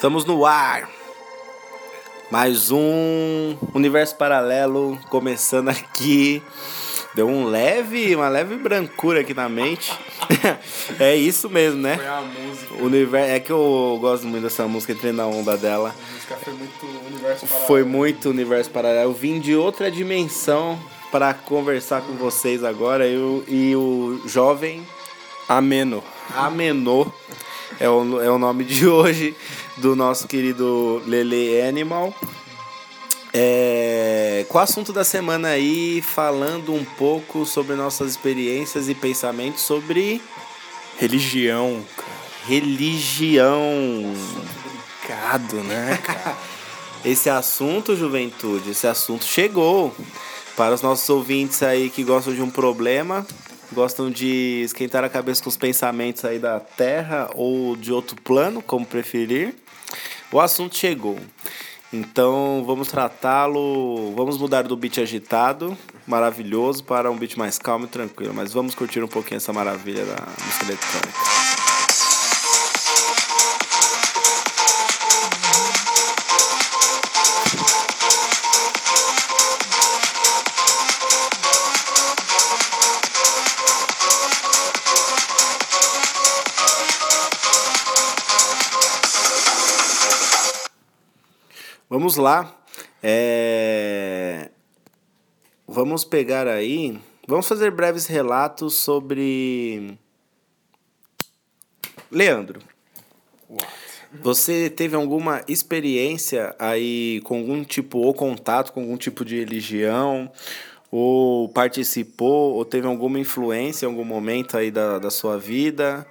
Estamos no ar. Mais um universo paralelo começando aqui. Deu um leve, uma leve brancura aqui na mente. é isso mesmo, né? Foi a música. O universo, é que eu gosto muito dessa música, entrei na onda dela. A música foi muito universo paralelo. Foi muito universo paralelo. Eu vim de outra dimensão para conversar com vocês agora. Eu, e o jovem ameno. Amenô é o, é o nome de hoje do nosso querido Lele Animal. É, com o assunto da semana aí, falando um pouco sobre nossas experiências e pensamentos sobre Religião. religião. Complicado, né, cara? Esse assunto, juventude, esse assunto chegou para os nossos ouvintes aí que gostam de um problema, gostam de esquentar a cabeça com os pensamentos aí da Terra ou de outro plano, como preferir. O assunto chegou. Então vamos tratá-lo, vamos mudar do beat agitado, maravilhoso, para um beat mais calmo e tranquilo. Mas vamos curtir um pouquinho essa maravilha da música eletrônica. Vamos lá. É... Vamos pegar aí. Vamos fazer breves relatos sobre. Leandro. Você teve alguma experiência aí com algum tipo, ou contato com algum tipo de religião, ou participou, ou teve alguma influência em algum momento aí da, da sua vida?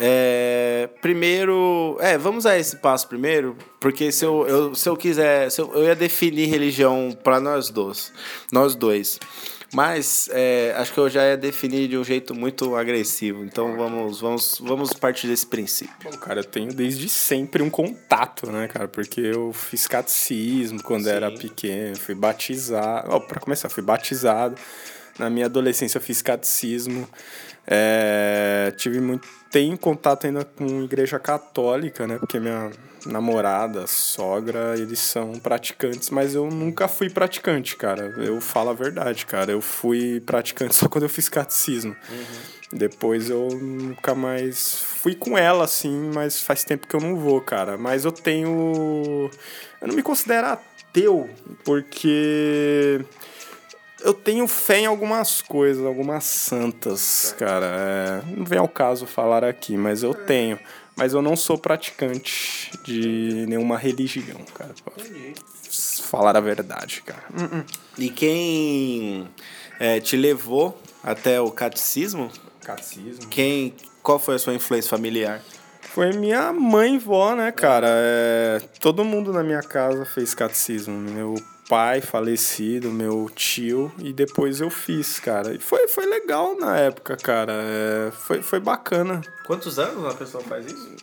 É, primeiro, é, vamos a esse passo primeiro, porque se eu, eu, se eu quiser, se eu, eu ia definir religião para nós dois, nós dois. Mas é, acho que eu já ia definir de um jeito muito agressivo. Então vamos, vamos, vamos partir desse princípio. Bom, cara, eu tenho desde sempre um contato, né, cara? Porque eu fiz catecismo quando Sim. era pequeno, fui batizado. Ó, pra começar, fui batizado. Na minha adolescência eu fiz catecismo. É, tive muito. Tenho contato ainda com igreja católica, né? Porque minha namorada, sogra, eles são praticantes, mas eu nunca fui praticante, cara. Eu falo a verdade, cara. Eu fui praticante só quando eu fiz catecismo. Depois eu nunca mais fui com ela, assim, mas faz tempo que eu não vou, cara. Mas eu tenho. Eu não me considero ateu, porque eu tenho fé em algumas coisas, algumas santas, cara. É, não vem ao caso falar aqui, mas eu tenho. Mas eu não sou praticante de nenhuma religião, cara. pra Falar a verdade, cara. E quem é, te levou até o catecismo? Catecismo. Quem, qual foi a sua influência familiar? Foi minha mãe e vó, né, cara? É, todo mundo na minha casa fez catecismo. Meu pai falecido, meu tio, e depois eu fiz, cara. E foi, foi legal na época, cara. É, foi, foi bacana. Quantos anos uma pessoa faz isso?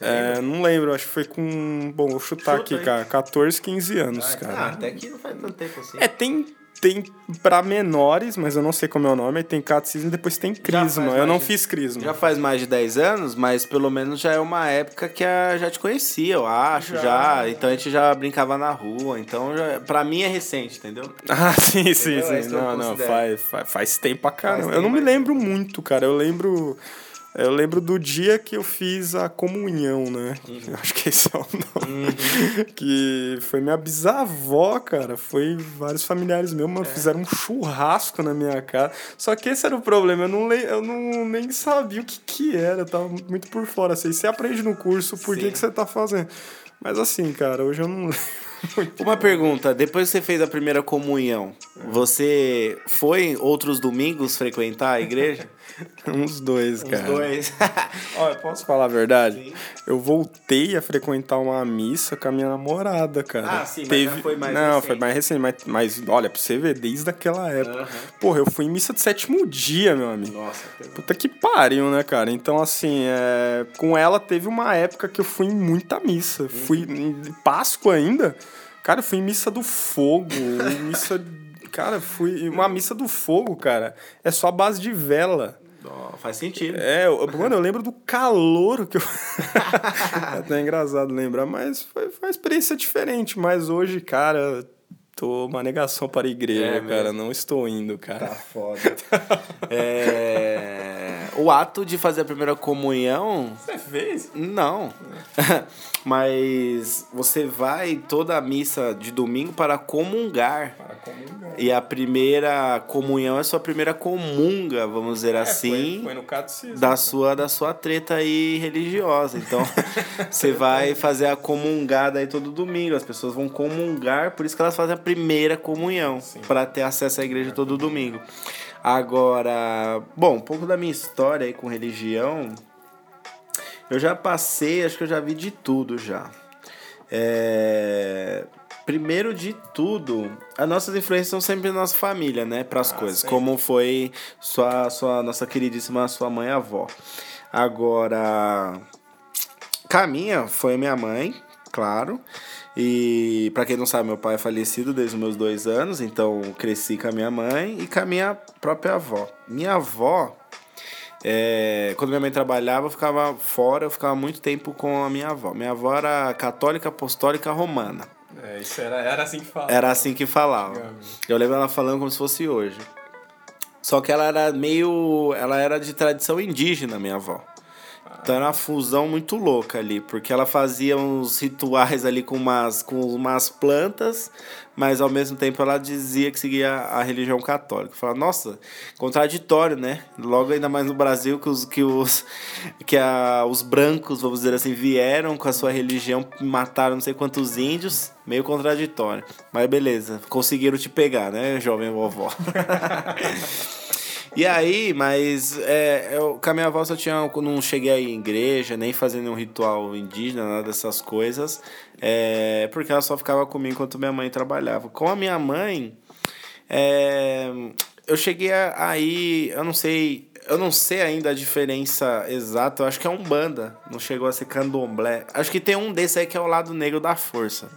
É, não lembro, acho que foi com. Bom, vou chutar Chuta aqui, aí. cara. 14, 15 anos, Ah, cara. até que não faz tanto tempo assim. É, tem, tem pra menores, mas eu não sei como é o nome. Tem catecismo e depois tem crisma. Eu não de- fiz crisma. Já faz mais de 10 anos, mas pelo menos já é uma época que a, já te conhecia, eu acho, já. Já. Então a gente já brincava na rua. Então, já, pra mim é recente, entendeu? Ah, sim, sim, Entendeu? É sim. que eu Não, não, faz, faz, faz tempo pra caramba. eu não me lembro muito, cara. Eu lembro. Eu lembro do dia que eu fiz a comunhão, né? Uhum. Acho que esse é o nome. que foi minha bisavó, cara. Foi vários familiares meus, É. mano, fizeram um churrasco na minha casa. Só que esse era o problema, eu não, le... eu não nem sabia o que que era, eu tava muito por fora. Assim, você aprende no curso por Sim. que, que você tá fazendo. Mas assim, cara, hoje eu não lembro. Uma pergunta, depois que você fez a primeira comunhão, você foi outros domingos frequentar a igreja? Uns dois, cara. dois. Olha, posso falar a verdade? Sim. Eu voltei a frequentar uma missa com a minha namorada, cara. Ah, sim, mas já foi mais Não, recente. foi mais recente, mas, mas olha, pra você ver, desde aquela época. Aham. Porra, eu fui em missa de sétimo dia, meu amigo. Nossa, Puta que pariu, né, cara? Então, assim, é... com ela teve uma época que eu fui em muita missa. Fui em Páscoa ainda. Cara, eu fui em missa do fogo, missa. Cara, fui. Uma missa do fogo, cara, é só a base de vela. Oh, faz sentido. É, eu, mano, eu lembro do calor que eu. é até engraçado lembrar, mas foi, foi uma experiência diferente. Mas hoje, cara, tô uma negação para a igreja, é cara. Não estou indo, cara. Tá foda. é... O ato de fazer a primeira comunhão. Você fez? Não. Mas você vai toda a missa de domingo para comungar. Para comungar. E a primeira comunhão é a sua primeira comunga, vamos dizer É, assim. Foi, foi no catecismo. da sua da sua treta aí religiosa. Então, você vai fazer a comungada aí todo domingo. As pessoas vão comungar, por isso que elas fazem a primeira comunhão, para ter acesso à igreja todo domingo. Agora, bom, um pouco da minha história aí com religião, eu já passei, acho que eu já vi de tudo já. É, Primeiro de tudo, as nossas influências são sempre na nossa família, né? Para as Ah, coisas. sempre. Como foi sua, sua nossa queridíssima sua mãe avó. Agora, Caminha foi minha mãe, claro. E para quem não sabe, meu pai é falecido desde os meus dois anos, então cresci com a minha mãe e com a minha própria avó. Minha avó, é, quando minha mãe trabalhava, eu ficava fora, eu ficava muito tempo com a minha avó. Minha avó era católica apostólica romana. É, isso era, era assim que falava. Era assim que falava. Eu lembro ela falando como se fosse hoje. Só que ela era meio. Ela era de tradição indígena, minha avó. Então era uma fusão muito louca ali, porque ela fazia uns rituais ali com umas, com umas plantas, mas ao mesmo tempo ela dizia que seguia a religião católica. Eu falava, nossa, contraditório, né? Logo ainda mais no Brasil que os, que os, que a, os brancos, vamos dizer assim, vieram com a sua religião, mataram não sei quantos índios, meio contraditório. Mas beleza, conseguiram te pegar, né, jovem vovó? E aí, mas é, eu, com a minha avó só tinha. eu Não cheguei aí em igreja, nem fazendo nenhum ritual indígena, nada dessas coisas. É, porque ela só ficava comigo enquanto minha mãe trabalhava. Com a minha mãe, é, eu cheguei aí. Eu não sei. Eu não sei ainda a diferença exata. Eu acho que é Umbanda. Não chegou a ser candomblé. Acho que tem um desse aí que é o lado negro da força.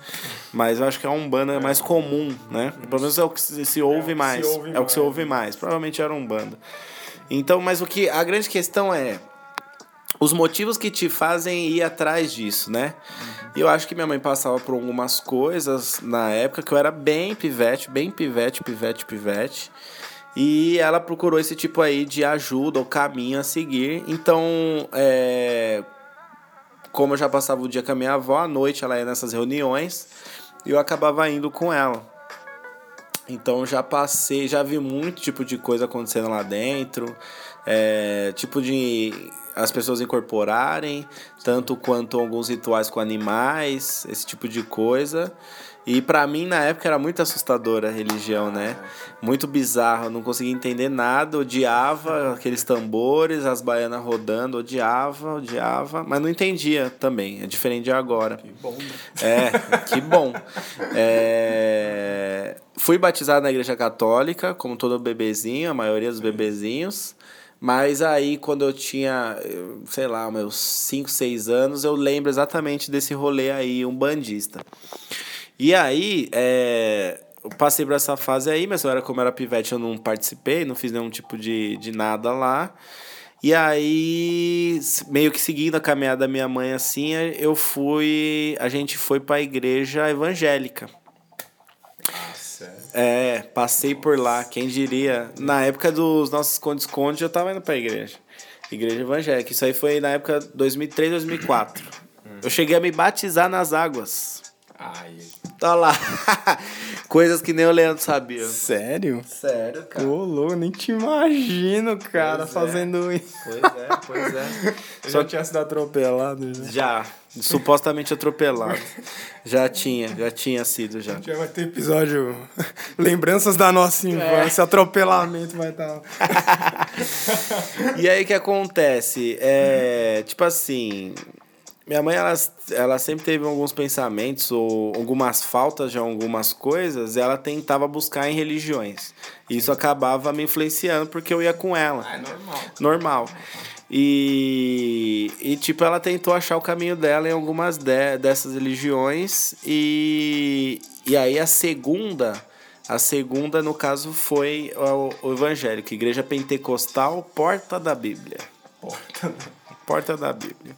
Mas eu acho que a Umbanda é mais comum, né? Pelo menos é o que se, se ouve que mais. se ouve é o que se ouve mais. Provavelmente era Umbanda. Então, mas o que. A grande questão é os motivos que te fazem ir atrás disso, né? E eu acho que minha mãe passava por algumas coisas na época que eu era bem pivete, bem pivete, pivete, pivete. E ela procurou esse tipo aí de ajuda ou caminho a seguir. Então, é, como eu já passava o dia com a minha avó, à noite ela ia nessas reuniões e eu acabava indo com ela. Então já passei, já vi muito tipo de coisa acontecendo lá dentro. É, tipo de as pessoas incorporarem, tanto quanto alguns rituais com animais, esse tipo de coisa. E pra mim na época era muito assustadora a religião, né? Muito bizarro, eu não conseguia entender nada, odiava aqueles tambores, as baianas rodando, odiava, odiava, mas não entendia também, é diferente de agora. Que bom, né? É, que bom. É, fui batizado na igreja católica, como todo bebezinho, a maioria dos bebezinhos. Mas aí, quando eu tinha, sei lá, meus 5, 6 anos, eu lembro exatamente desse rolê aí, um bandista. E aí, é, eu passei por essa fase aí, mas eu era como era pivete, eu não participei, não fiz nenhum tipo de, de nada lá. E aí, meio que seguindo a caminhada da minha mãe assim, eu fui. A gente foi pra igreja evangélica. É, passei por lá, quem diria. Na época dos nossos esconde-esconde, eu tava indo pra igreja. Igreja evangélica. Isso aí foi na época 2003, 2004. Eu cheguei a me batizar nas águas. Ai, Tá lá. Coisas que nem o Leandro sabia. sério? Sério, Ô, louco, nem te imagino, cara, Pois é. fazendo isso. Pois é, pois é. Eu já tinha sido atropelado já. Já, supostamente atropelado. Já tinha, já tinha sido já. Já vai ter episódio Lembranças da nossa infância, atropelamento vai estar. E aí o que acontece? É, tipo assim, minha mãe ela, ela sempre teve alguns pensamentos ou algumas faltas de algumas coisas, e ela tentava buscar em religiões. E isso acabava me influenciando porque eu ia com ela. é normal. normal. E, e tipo, ela tentou achar o caminho dela em algumas de, dessas religiões. E, e aí a segunda, A segunda, no caso, foi o, o evangélico, Igreja Pentecostal, Porta da Bíblia. Porta da, Porta da Bíblia.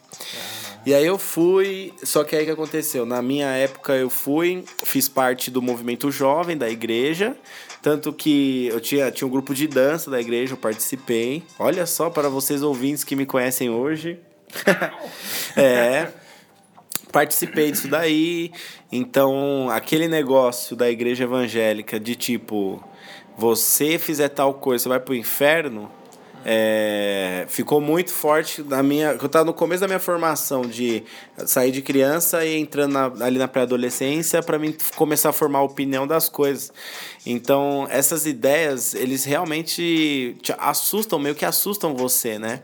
E aí eu fui, só que aí que aconteceu? Na minha época eu fui, fiz parte do movimento jovem da igreja, tanto que eu tinha, tinha um grupo de dança da igreja, eu participei. Olha só para vocês ouvintes que me conhecem hoje. é. Participei disso daí. Então, aquele negócio da igreja evangélica de tipo, você fizer tal coisa, você vai pro inferno é, ficou muito forte na minha. Eu estava no começo da minha formação de sair de criança e entrando na, ali na pré-adolescência para mim começar a formar a opinião das coisas. Então, essas ideias, eles realmente te assustam, meio que assustam você, né?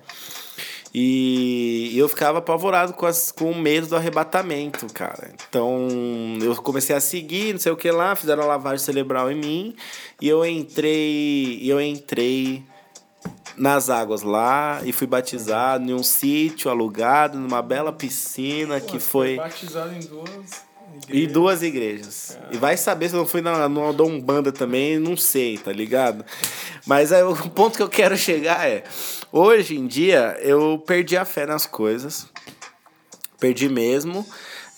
E eu ficava apavorado com, as, com o medo do arrebatamento, cara. Então, eu comecei a seguir, não sei o que lá, fizeram a lavagem cerebral em mim, e eu entrei, eu entrei nas águas lá e fui batizado em um sítio alugado, numa bela piscina Pô, que foi. Batizado em duas. Igrejas. E duas igrejas. E vai saber se eu não fui na, numa Dombanda também, não sei, tá ligado? Mas aí, o ponto que eu quero chegar é: hoje em dia eu perdi a fé nas coisas. Perdi mesmo.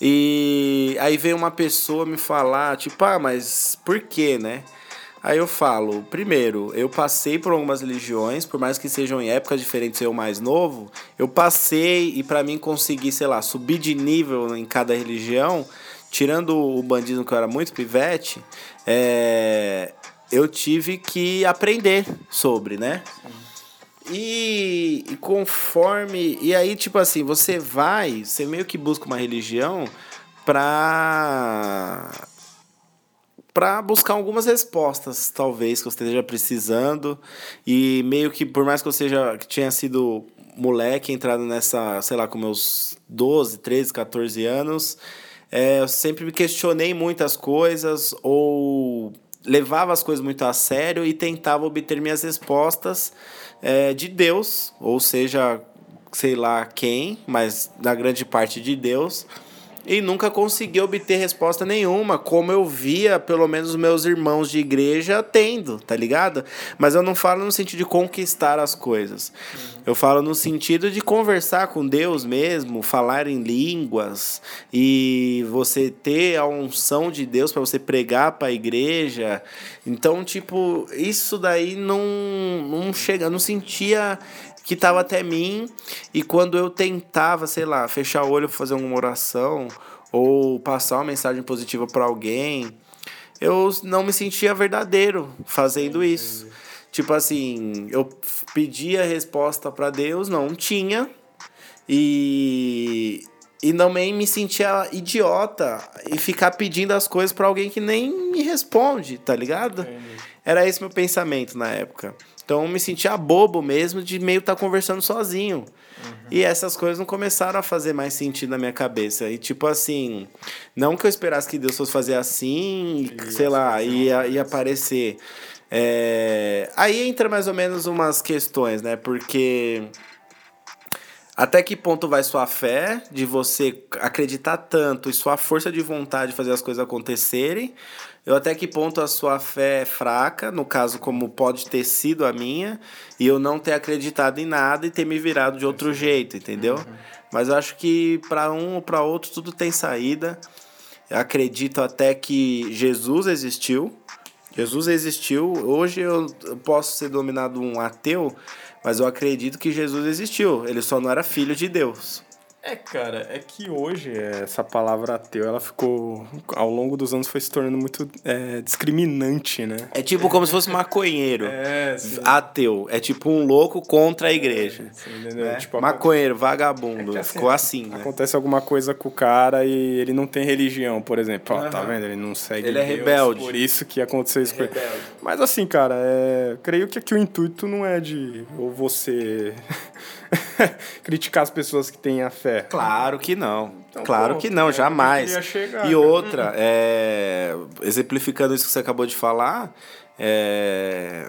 E aí veio uma pessoa me falar, tipo, ah, mas por quê, né? Aí eu falo, primeiro, eu passei por algumas religiões, por mais que sejam em épocas diferentes eu mais novo, eu passei e para mim conseguir, sei lá, subir de nível em cada religião, tirando o bandismo que eu era muito pivete, é, eu tive que aprender sobre, né? E, e conforme. E aí, tipo assim, você vai, você meio que busca uma religião pra para buscar algumas respostas, talvez, que você esteja precisando. E meio que, por mais que eu seja, que tinha sido moleque, entrado nessa, sei lá, com meus 12, 13, 14 anos, é, eu sempre me questionei muitas coisas ou levava as coisas muito a sério e tentava obter minhas respostas é, de Deus, ou seja, sei lá quem, mas na grande parte de Deus e nunca consegui obter resposta nenhuma, como eu via pelo menos meus irmãos de igreja tendo, tá ligado? Mas eu não falo no sentido de conquistar as coisas. Eu falo no sentido de conversar com Deus mesmo, falar em línguas e você ter a unção de Deus para você pregar para a igreja. Então, tipo, isso daí não não chega, não sentia que estava até mim e quando eu tentava, sei lá, fechar o olho para fazer uma oração ou passar uma mensagem positiva para alguém, eu não me sentia verdadeiro fazendo isso. Tipo assim, eu pedia resposta para Deus, não tinha. E e nem me sentia idiota e ficar pedindo as coisas para alguém que nem me responde, tá ligado? Era esse meu pensamento na época. Então eu me sentia bobo mesmo de meio estar tá conversando sozinho. Uhum. E essas coisas não começaram a fazer mais sentido na minha cabeça. E tipo assim, não que eu esperasse que Deus fosse fazer assim, e, sei lá, ia, ia aparecer. É... Aí entra mais ou menos umas questões, né? Porque até que ponto vai sua fé de você acreditar tanto e sua força de vontade de fazer as coisas acontecerem? Eu até que ponto a sua fé é fraca, no caso como pode ter sido a minha, e eu não ter acreditado em nada e ter me virado de outro jeito, entendeu? Uhum. Mas eu acho que para um ou para outro tudo tem saída. Eu acredito até que Jesus existiu. Jesus existiu. Hoje eu posso ser dominado um ateu, mas eu acredito que Jesus existiu. Ele só não era filho de Deus. É, cara, é que hoje essa palavra ateu, ela ficou, ao longo dos anos, foi se tornando muito é, discriminante, né? É tipo como se fosse maconheiro. É, sim. Ateu. É tipo um louco contra a igreja. É, sim, né? tipo, maconheiro, vagabundo. É assim, ficou assim, né? Acontece alguma coisa com o cara e ele não tem religião, por exemplo. Ó, tá vendo? Ele não segue Ele é Deus, é rebelde. Por isso que aconteceu isso com ele. Mas assim, cara, é... creio que aqui o intuito não é de ou você criticar as pessoas que têm a fé. Claro que não. Então, claro pô, que não, é jamais. Chegar, e outra, é, exemplificando isso que você acabou de falar, é,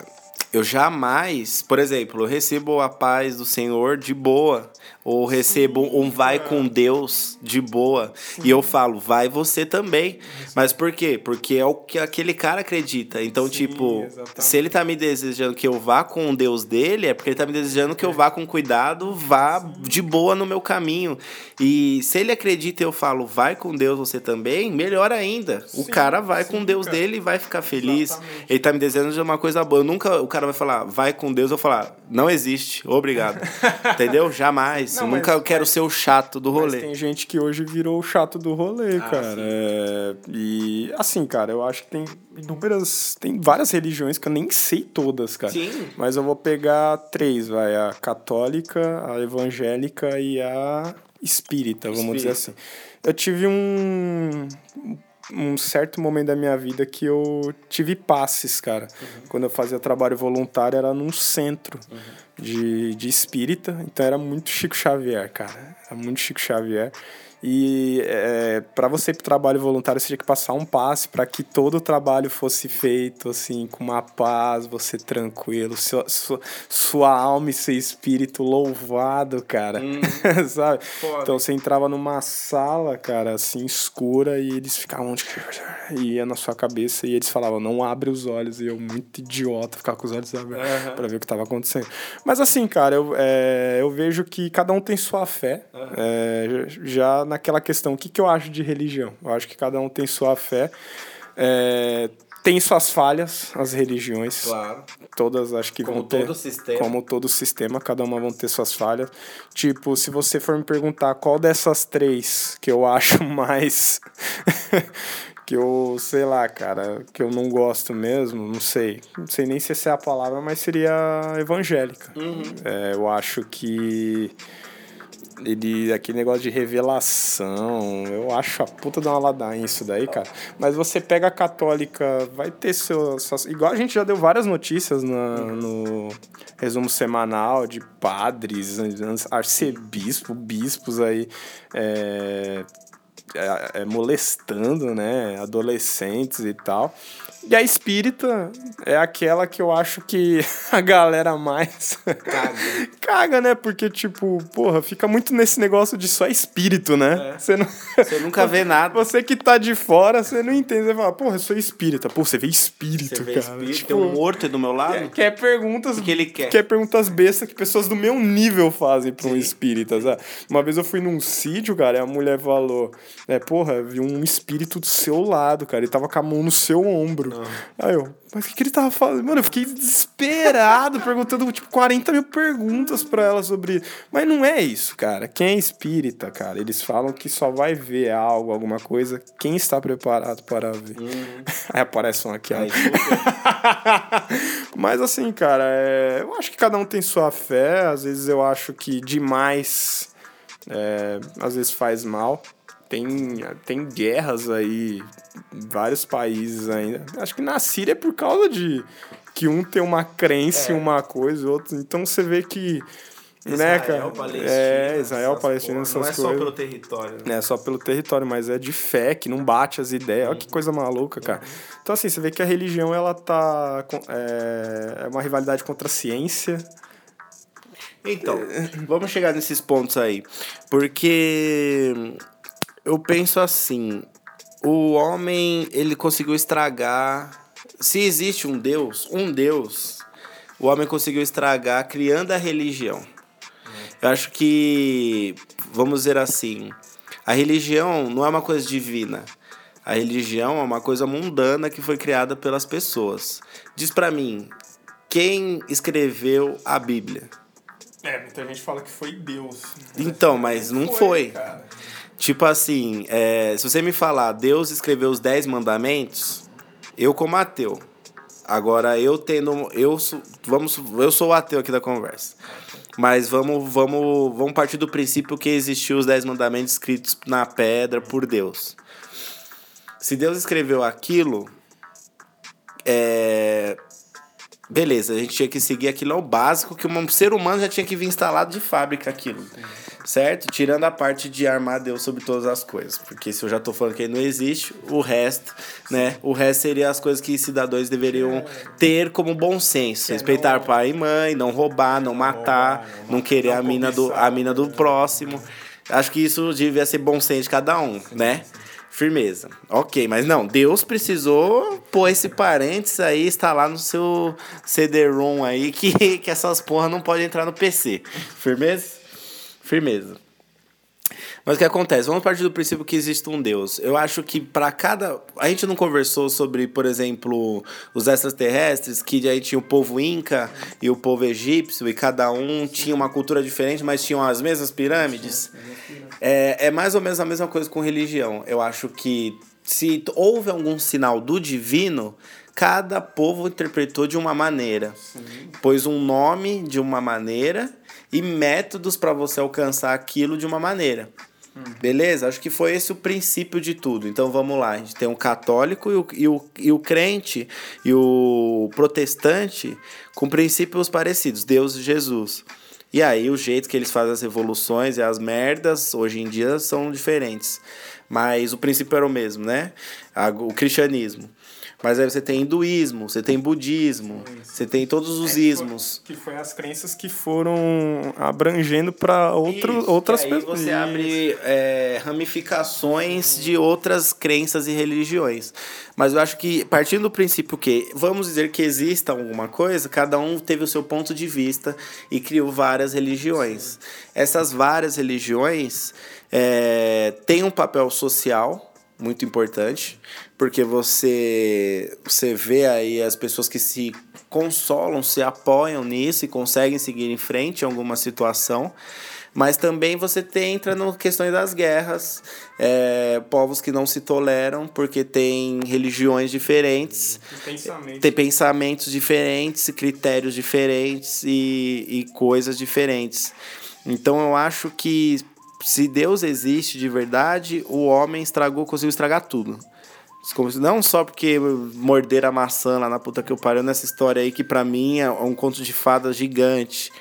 eu jamais, por exemplo, eu recebo a paz do Senhor de boa, ou recebo um vai com Deus de boa, e eu falo, vai você também. Mas por quê? Porque é o que aquele cara acredita. Então, tipo, exatamente. se ele tá me desejando que eu vá com o Deus dele, é porque ele tá me desejando que eu vá com cuidado, vá de boa no meu caminho. E se ele acredita e eu falo, vai com Deus você também, melhor ainda. O Sim, cara vai sim, com Deus cara. dele e vai ficar feliz. Exatamente. Ele tá me desejando de uma coisa boa. Eu nunca, o cara vai falar, vai com Deus, eu vou falar, não existe, obrigado. Entendeu? Jamais. Não, eu mas- nunca quero ser o chato do rolê. tem gente que hoje virou o chato do rolê, Ah, cara. É, e assim, cara, eu acho que tem inúmeras. Tem várias religiões que eu nem sei todas, cara. Sim. Mas eu vou pegar três, vai. A católica, a evangélica e a espírita, vamos dizer assim. Eu tive um. Um certo momento da minha vida que eu tive passes, cara. Quando eu fazia trabalho voluntário, era num centro de, de espírita. Então era muito Chico Xavier, cara. Era muito Chico Xavier. E é, para você ir pro trabalho voluntário, você tinha que passar um passe para que todo o trabalho fosse feito assim, com uma paz, você tranquilo, sua, sua, sua alma e seu espírito louvado, cara. Sabe? Foda. Então você entrava numa sala, cara, assim, escura, e eles ficavam. E ia na sua cabeça e eles falavam, não abre os olhos. E eu, muito idiota, ficar com os olhos abertos Aham. pra ver o que tava acontecendo. Mas assim, cara, eu, é, eu vejo que cada um tem sua fé. É, já naquela questão, o que, que eu acho de religião? Eu acho que cada um tem sua fé. É, tem suas falhas, as religiões. Claro. Todas acho que Como vão ter. todo sistema. Como todo sistema, cada uma vão ter suas falhas. Tipo, se você for me perguntar qual dessas três que eu acho mais. que eu, sei lá, cara, que eu não gosto mesmo, não sei. Não sei nem se essa é a palavra, mas seria evangélica. É, eu acho que. Ele, aquele negócio de revelação, eu acho a puta de uma ladainha isso daí, cara. Mas você pega a católica, vai ter seu, suas- Igual a gente já deu várias notícias no resumo semanal de padres, arcebispo, bispos aí. é, é, é, molestando, né, adolescentes e tal. E a espírita é aquela que eu acho que a galera mais Caga. caga, né? Porque, tipo, porra, fica muito nesse negócio de só espírito, né? É. Você não. Você nunca vê nada. Você que tá de fora, você não entende. Você fala, porra, eu sou espírita. Pô, você vê espírito, Você vê cara. espírito, Tipo, tem um morto do meu lado. quer, perguntas. O que ele quer? Quer perguntas bestas que pessoas do meu nível fazem pra um espírita, sabe? Uma vez eu fui num sítio, cara, e a mulher falou: é, porra, vi um espírito do seu lado, cara. Ele tava com a mão no seu ombro. Aí eu, mas o que, que ele tava falando? Mano, eu fiquei desesperado, perguntando, tipo, 40 mil perguntas pra ela sobre. Mas não é isso, cara. Quem é espírita, cara, eles falam que só vai ver algo, alguma coisa, quem está preparado para ver. Aí aparece um aqui, ó. Mas assim, cara, é, eu acho que cada um tem sua fé. Às vezes eu acho que demais é, às vezes faz mal. Tem, tem guerras aí em vários países ainda. Acho que na Síria é por causa de que um tem uma crença É. em uma coisa outro. Então você vê que. né, cara? Palestina, é, Israel, essas Palestina, essas Não é coisas. só pelo território. né? É só pelo território, mas é de fé, que não bate as ideias. Olha que coisa maluca, cara. Então, assim, você vê que a religião, ela tá... É, é uma rivalidade contra a ciência. Então, vamos chegar nesses pontos aí. Porque eu penso assim, o homem, ele conseguiu estragar. Se existe um Deus, um Deus, o homem conseguiu estragar criando a religião. Eu acho que, vamos dizer assim, a religião não é uma coisa divina. A religião é uma coisa mundana que foi criada pelas pessoas. Diz pra mim, quem escreveu a Bíblia? É, muita gente fala que foi Deus. Então, mas não foi. cara. Tipo assim, é, se você me falar, Deus escreveu os dez mandamentos, eu como ateu. Agora eu tendo, eu sou, vamos, eu sou o ateu aqui da conversa. Mas vamos, vamos, vamos partir do princípio que existiu os dez mandamentos escritos na pedra por Deus. Se Deus escreveu aquilo, é, beleza, a gente tinha que seguir aquilo ao básico, que um ser humano já tinha que vir instalado de fábrica aquilo. Certo? Tirando a parte de armar Deus sobre todas as coisas. Porque se eu já tô falando que ele não existe, o resto, né? O resto seria as coisas que cidadãos deveriam ter como bom senso. Respeitar pai e mãe, não roubar, não matar, não querer a mina do, a mina do próximo. Acho que isso devia ser bom senso de cada um, né? Firmeza. Ok, mas não, Deus precisou pôr esse parênteses aí, instalar no seu CD-ROM aí, que, que essas porra não podem entrar no PC. Firmeza? Firmeza. Mas o que acontece? Vamos partir do princípio que existe um Deus. Eu acho que para cada. A gente não conversou sobre, por exemplo, os extraterrestres, que aí tinha o povo inca e o povo egípcio, e cada um tinha uma cultura diferente, mas tinham as mesmas pirâmides. É, é mais ou menos a mesma coisa com religião. Eu acho que se houve algum sinal do divino, cada povo interpretou de uma maneira. Sim. Pôs um nome de uma maneira e métodos para você alcançar aquilo de uma maneira. Beleza? Acho que foi esse o princípio de tudo. Então vamos lá. A gente tem o católico e o, e o, e o crente e o protestante com princípios parecidos: Deus e Jesus. E aí o jeito que eles fazem as revoluções e as merdas hoje em dia são diferentes. Mas o princípio era o mesmo, né? O cristianismo. Mas aí você tem hinduísmo, você tem budismo, você tem todos os é, ismos. Que foi, que foi as crenças que foram abrangendo para outras pessoas. Aí você abre é, ramificações de outras crenças e religiões. Mas eu acho que, partindo do princípio que vamos dizer que exista alguma coisa, cada um teve o seu ponto de vista e criou várias religiões. Essas várias religiões é, têm um papel social muito importante, porque você você vê aí as pessoas que se consolam, se apoiam nisso e conseguem seguir em frente em alguma situação. Mas também você tem, entra no questões das guerras, é, povos que não se toleram porque têm religiões diferentes, pensamentos. tem pensamentos diferentes, critérios diferentes e, e coisas diferentes. Então eu acho que se Deus existe de verdade, o homem estragou, conseguiu estragar tudo. Não só porque morder a maçã lá na puta que eu pariu nessa história aí, que para mim é um conto de fadas gigante.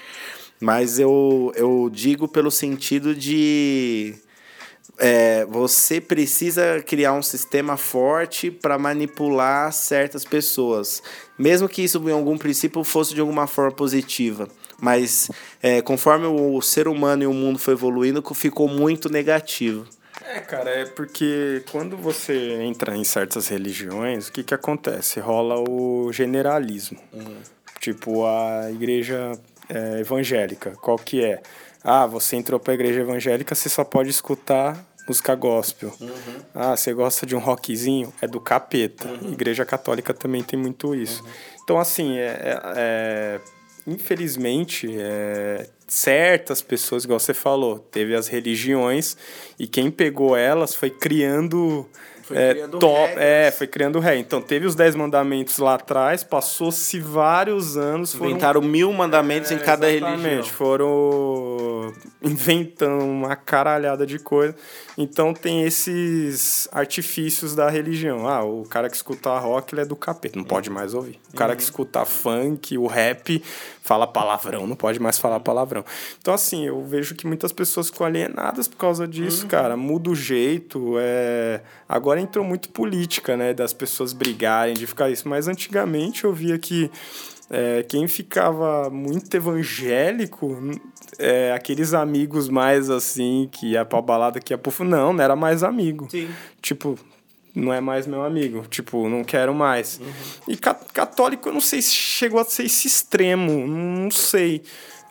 Mas eu, eu digo pelo sentido de. É, você precisa criar um sistema forte para manipular certas pessoas. Mesmo que isso, em algum princípio, fosse de alguma forma positiva. Mas é, conforme o ser humano e o mundo foi evoluindo, ficou muito negativo. É, cara, é porque quando você entra em certas religiões, o que, que acontece? Rola o generalismo. Uhum. Tipo, a igreja é, evangélica, qual que é? Ah, você entrou para a igreja evangélica, você só pode escutar música gospel. Uhum. Ah, você gosta de um rockzinho? É do capeta. Uhum. Igreja católica também tem muito isso. Uhum. Então, assim, é, é, é infelizmente, é, certas pessoas, igual você falou, teve as religiões e quem pegou elas foi criando foi é, criando top, é, foi criando ré. Então teve os dez mandamentos lá atrás, passou-se vários anos. Inventaram foram, mil mandamentos é, em cada religião. Foram inventando uma caralhada de coisa. Então tem esses artifícios da religião. Ah, o cara que escuta rock ele é do capeta, não pode mais ouvir. O cara uhum. que escuta funk, o rap, fala palavrão, não pode mais falar palavrão. Então, assim, eu vejo que muitas pessoas ficam alienadas por causa disso, uhum. cara. Muda o jeito. É... Agora entrou muito política, né? Das pessoas brigarem, de ficar isso. Mas antigamente eu via que é, quem ficava muito evangélico, é, aqueles amigos mais assim, que ia pra balada, que ia pro... Não, não era mais amigo. Sim. Tipo, não é mais meu amigo. Tipo, não quero mais. Uhum. E católico, eu não sei se chegou a ser esse extremo. Não sei.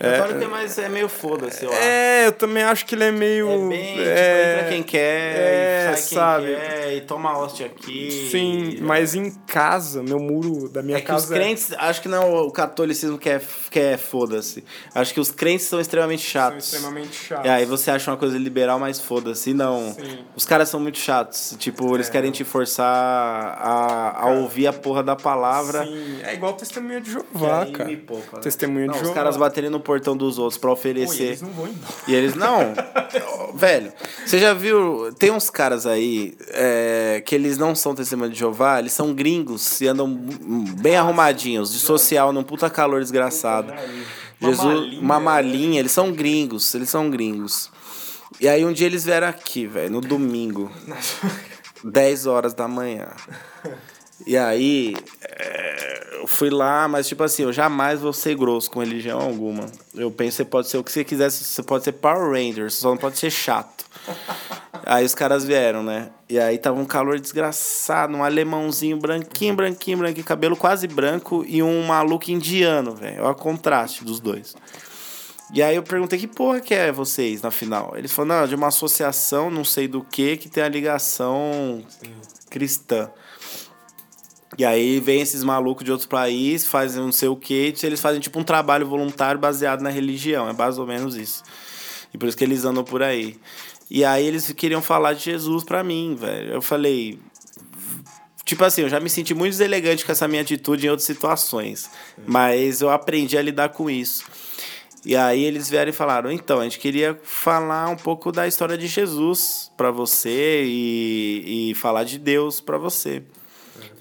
Católico é, é, mais, é meio foda-se, eu É, eu também acho que ele é meio. É bem, tipo, é, tipo, entra quem quer, é, sai quem sabe? quer, e toma hóstia aqui. Sim, e, mas em casa, meu muro da minha é casa. Que os crentes, acho que não é o catolicismo que é, que é foda-se. Acho que os crentes são extremamente chatos. São extremamente chatos. E aí você acha uma coisa liberal, mas foda-se. Não. Sim. Os caras são muito chatos. Tipo, eles é. querem te forçar a, a ouvir a porra da palavra. Sim, é igual testemunha de Jeová, cara. Poupa, né? Testemunha não, de Jeová. Os caras baterem no portão dos outros pra Pô, e oferecer. eles não vão embora. E eles, não. Velho, você já viu. Tem uns caras aí é, que eles não são testemunha de Jeová, eles são gringos e andam bem arrumadinhos, de social, num puta calor desgraçado. Uma Jesus, malinha, uma malinha, eles são gringos, eles são gringos. E aí um dia eles vieram aqui, velho, no domingo, 10 horas da manhã. E aí, é, eu fui lá, mas tipo assim, eu jamais vou ser grosso com religião alguma. Eu penso que você pode ser o que você quiser, você pode ser Power Rangers, só não pode ser chato. Aí os caras vieram, né? E aí tava um calor desgraçado, um alemãozinho branquinho, branquinho, branquinho, cabelo quase branco e um maluco indiano, velho. Olha o contraste dos dois. E aí eu perguntei que porra que é vocês na final. Eles falaram, não, de uma associação, não sei do que, que tem a ligação cristã. E aí vem esses malucos de outros países, fazem não sei o que, eles fazem tipo um trabalho voluntário baseado na religião, é mais ou menos isso. E por isso que eles andam por aí. E aí eles queriam falar de Jesus pra mim, velho. Eu falei, Tipo assim, eu já me senti muito deselegante com essa minha atitude em outras situações. Mas eu aprendi a lidar com isso. E aí eles vieram e falaram: então, a gente queria falar um pouco da história de Jesus para você e, e falar de Deus para você.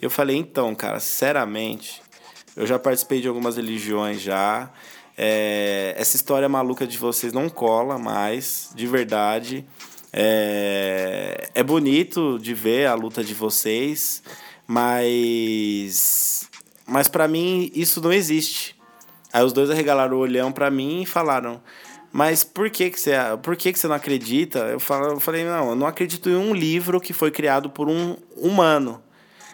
Eu falei: então, cara, sinceramente, eu já participei de algumas religiões já. É, essa história maluca de vocês não cola mais, de verdade. É, é bonito de ver a luta de vocês, mas mas para mim isso não existe. Aí os dois arregalaram o olhão para mim e falaram: "Mas por que que você, por que que você não acredita?" Eu falo- eu falei: "Não, eu não acredito em um livro que foi criado por um humano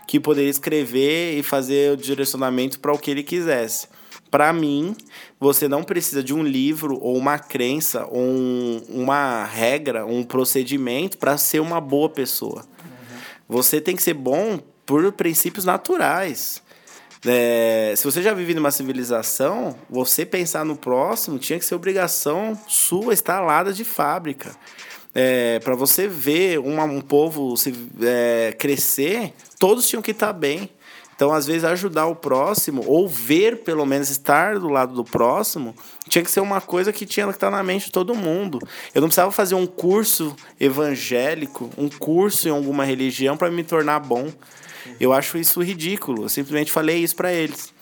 que poderia escrever e fazer o direcionamento para o que ele quisesse. Para mim, você não precisa de um livro ou uma crença ou um, uma regra, um procedimento para ser uma boa pessoa. Você tem que ser bom por princípios naturais. É, se você já vive numa civilização, você pensar no próximo tinha que ser obrigação sua instalada de fábrica. É, para você ver uma, um povo se, é, crescer, todos tinham que estar bem. Então, às vezes, ajudar o próximo, ou ver, pelo menos, estar do lado do próximo, tinha que ser uma coisa que tinha que estar na mente de todo mundo. Eu não precisava fazer um curso evangélico, um curso em alguma religião para me tornar bom. Eu acho isso ridículo. Eu simplesmente falei isso para eles.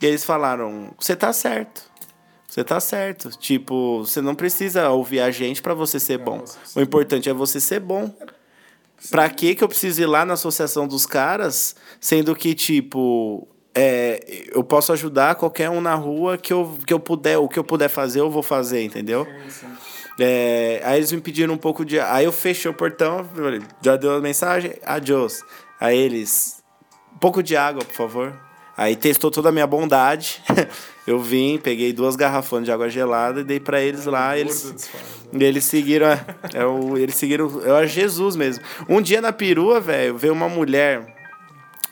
E eles falaram: você tá certo. Você tá certo. Tipo, você não precisa ouvir a gente para você ser bom. O importante é você ser bom. Pra que que eu preciso ir lá na associação dos caras, sendo que, tipo, é, eu posso ajudar qualquer um na rua que eu, que eu puder, o que eu puder fazer, eu vou fazer, entendeu? É, aí eles me pediram um pouco de. Aí eu fechei o portão, já deu a mensagem, adiós. Aí eles, um pouco de água, por favor. Aí testou toda a minha bondade. eu vim, peguei duas garrafões de água gelada e dei pra eles lá. Eles, e eles seguiram. a- É o, eles seguiram. Eu era Jesus mesmo. Um dia na perua, velho, veio uma mulher.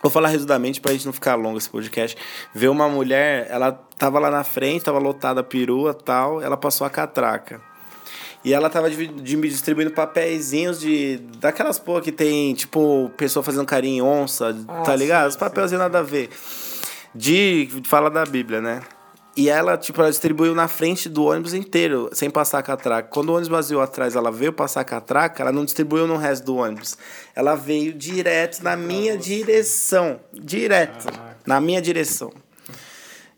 Vou falar resumidamente pra gente não ficar longo esse podcast. Veio uma mulher, ela tava lá na frente, tava lotada a perua tal, ela passou a catraca. E ela tava me distribuindo papeizinhos de. Daquelas porra que tem, tipo, pessoa fazendo carinho em onça, tá ligado? Os papelzinhos nada a ver. De. Fala da Bíblia, né? E ela, tipo, ela distribuiu na frente do ônibus inteiro, sem passar a catraca. Quando o ônibus vazio atrás, ela veio passar a catraca, ela não distribuiu no resto do ônibus. Ela veio direto na minha direção. Direto. Na minha direção.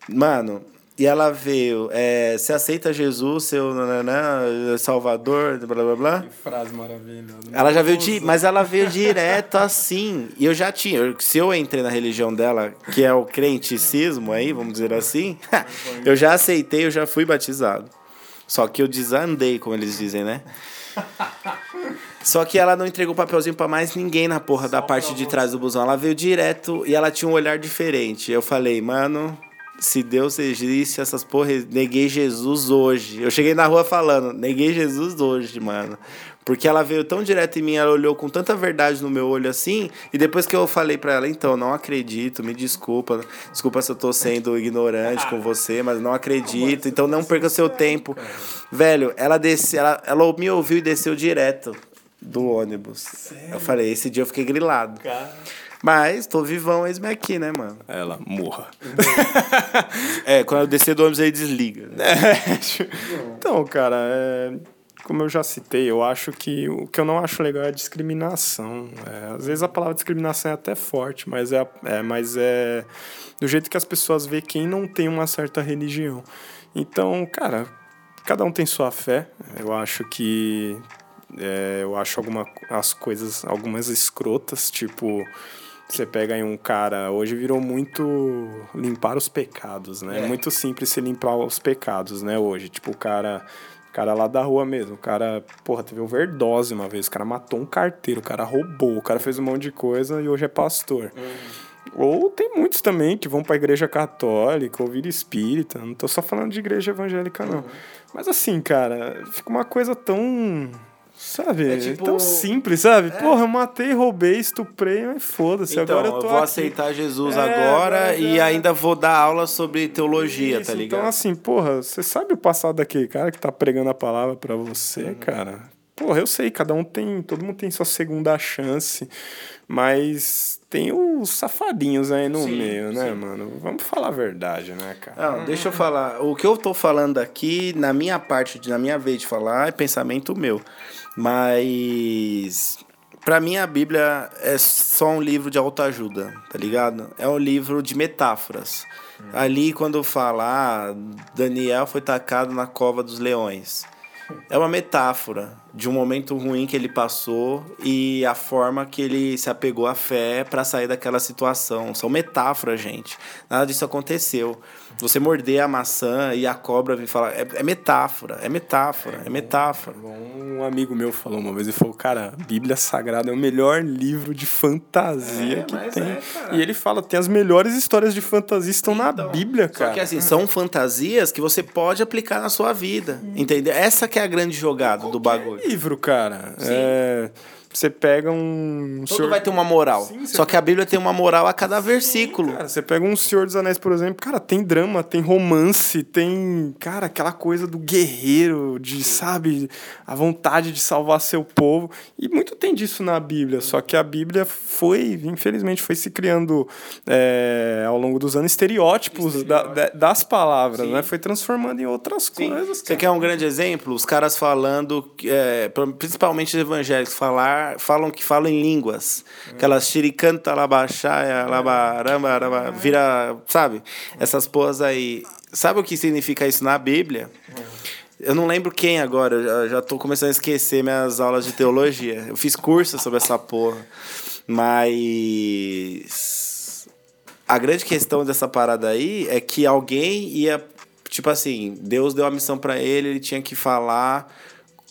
Mano, e ela veio, é, você aceita Jesus, seu nananã, Salvador, blá blá blá? Que frase maravilhosa. Ela já veio de, mas ela veio direto assim. E eu já tinha, eu- se eu entrei na religião dela, que é o crenticismo aí, vamos dizer assim, eu já aceitei, eu já fui batizado. Só que eu desandei, como eles dizem, né? Só que ela não entregou papelzinho pra mais ninguém na porra da parte de trás do busão. Ela veio direto e ela tinha um olhar diferente. Eu falei, mano, se Deus existe, essas porra, neguei Jesus hoje. Eu cheguei na rua falando, neguei Jesus hoje, mano. Porque ela veio tão direto em mim, ela olhou com tanta verdade no meu olho assim, e depois que eu falei pra ela, então, não acredito, me desculpa, desculpa se eu tô sendo ignorante com você, mas não acredito, então não perca seu tempo. Velho, ela desceu, ela, ela me ouviu e desceu direto do ônibus. Eu falei, esse dia eu fiquei grilado. Cara, Mas tô vivão, eis-me aqui, né, mano? Ela, morra. É, quando eu descer do ônibus, ele desliga. Então, cara, é, como eu já citei, eu acho que o que eu não acho legal é a discriminação. É, às vezes a palavra discriminação é até forte, mas é, é, mas é do jeito que as pessoas vê quem não tem uma certa religião. Então, cara, cada um tem sua fé. Eu acho que é, eu acho alguma, as coisas, algumas escrotas, tipo, você pega aí um cara, hoje virou muito limpar os pecados, né? É muito simples se limpar os pecados, né, hoje. Tipo, o cara, cara lá da rua mesmo, o cara, porra, teve overdose uma vez, o cara matou um carteiro, o cara roubou, o cara fez um monte de coisa e hoje é pastor. Uhum. Ou tem muitos também que vão para a igreja católica, ouvir espírita. Não tô só falando de igreja evangélica, não. Uhum. Mas assim, cara, fica uma coisa tão Sabe? É tipo... tão simples, sabe? É. Porra, eu matei, roubei, estuprei, mas foda-se. Então, agora eu tô. Eu vou aqui. aceitar Jesus é, agora e é. ainda vou dar aula sobre teologia, Isso, tá ligado? Então, assim, porra, você sabe o passado daquele cara que tá pregando a palavra para você, uhum. cara? Porra, eu sei, cada um tem. Todo mundo tem sua segunda chance. Mas tem os safadinhos aí no sim, meio, né, sim. mano? Vamos falar a verdade, né, cara? Não, deixa eu falar. O que eu tô falando aqui, na minha parte, na minha vez de falar, é pensamento meu. Mas para mim a Bíblia é só um livro de autoajuda, tá ligado? É um livro de metáforas. Hum. Ali quando fala, ah, Daniel foi tacado na cova dos leões. É uma metáfora de um momento ruim que ele passou e a forma que ele se apegou à fé para sair daquela situação. São metáforas, gente. Nada disso aconteceu. Você morder a maçã e a cobra vir falar. É, é metáfora, é metáfora, é metáfora. Um amigo meu falou uma vez, ele falou, cara, a Bíblia Sagrada é o melhor livro de fantasia é, que tem. É, e ele fala, tem as melhores histórias de fantasia estão então, na Bíblia, cara. Só que assim, são fantasias que você pode aplicar na sua vida. Entendeu? Essa que é a grande jogada Qualquer do bagulho. livro, cara. Sim. É você pega um. Tudo senhor... vai ter uma moral. Sim, Só que a Bíblia tem uma moral a cada Sim, versículo. Cara, você pega um Senhor dos Anéis, por exemplo, cara, tem drama, tem romance, tem, cara, aquela coisa do guerreiro, de, Sim. sabe, a vontade de salvar seu povo. E muito tem disso na Bíblia. Só que a Bíblia foi, infelizmente, foi se criando é, ao longo dos anos estereótipos da, das palavras, né? Foi transformando em outras coisas. Cara. Você quer um grande exemplo? Os caras falando, é, principalmente os evangélicos, falar falam que falam em línguas. Aquelas xiricanta, labaxaia, labaramba, vira, sabe? Essas porras aí. Sabe o que significa isso na Bíblia? Eu não lembro quem agora, eu já estou começando a esquecer minhas aulas de teologia. Eu fiz curso sobre essa porra. Mas a grande questão dessa parada aí é que alguém ia, tipo assim, Deus deu a missão para ele, ele tinha que falar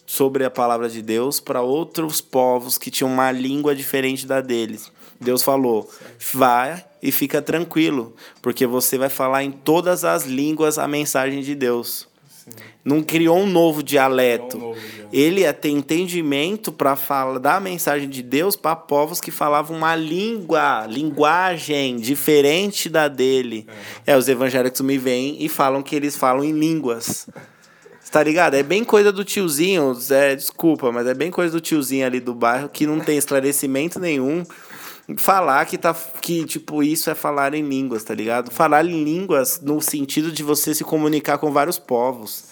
sobre a palavra de Deus para outros povos que tinham uma língua diferente da deles. Deus falou: vai e fica tranquilo, porque você vai falar em todas as línguas a mensagem de Deus. Não criou um novo dialeto. Um novo dialeto. Ele ia ter entendimento para falar da mensagem de Deus para povos que falavam uma língua, linguagem diferente da dele. É, é os evangélicos me vêm e falam que eles falam em línguas. Tá ligado? É bem coisa do tiozinho, é, desculpa, mas é bem coisa do tiozinho ali do bairro que não tem esclarecimento nenhum. Falar que tá que tipo isso é falar em línguas, tá ligado? Falar em línguas no sentido de você se comunicar com vários povos.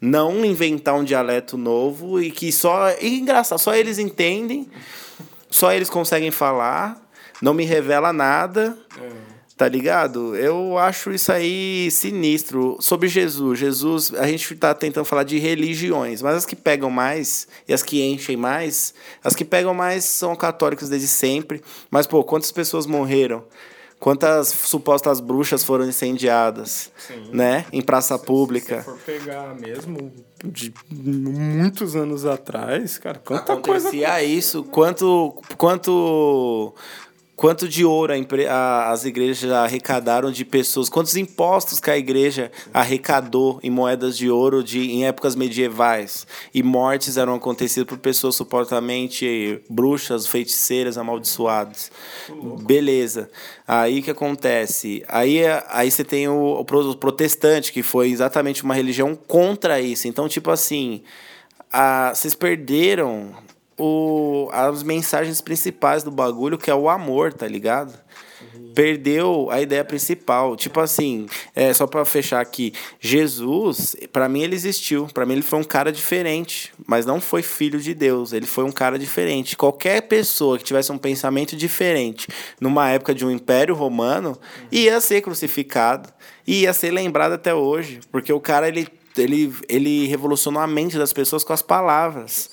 Não inventar um dialeto novo e que só e engraçado, só eles entendem, só eles conseguem falar, não me revela nada. É Tá ligado? Eu acho isso aí sinistro. Sobre Jesus. Jesus, a gente tá tentando falar de religiões, mas as que pegam mais e as que enchem mais, as que pegam mais são católicos desde sempre. Mas, pô, quantas pessoas morreram? Quantas supostas bruxas foram incendiadas, Sim. né? Em praça se, pública. Se for pegar mesmo de muitos anos atrás, cara, quanta Acontecia coisa... isso, quanto quanto quanto de ouro a, a, as igrejas arrecadaram de pessoas, quantos impostos que a igreja arrecadou em moedas de ouro de, em épocas medievais. E mortes eram acontecidas por pessoas supostamente bruxas, feiticeiras, amaldiçoadas. Beleza. Aí que acontece? Aí, aí você tem o, o protestante, que foi exatamente uma religião contra isso. Então, tipo assim, a, vocês perderam o, as mensagens principais do bagulho, que é o amor, tá ligado? Perdeu a ideia principal. Tipo assim, é, só para fechar aqui, Jesus, para mim ele existiu. Para mim ele foi um cara diferente, mas não foi filho de Deus. Ele foi um cara diferente. Qualquer pessoa que tivesse um pensamento diferente numa época de um império romano ia ser crucificado ia ser lembrado até hoje, porque o cara ele ele, ele revolucionou a mente das pessoas com as palavras.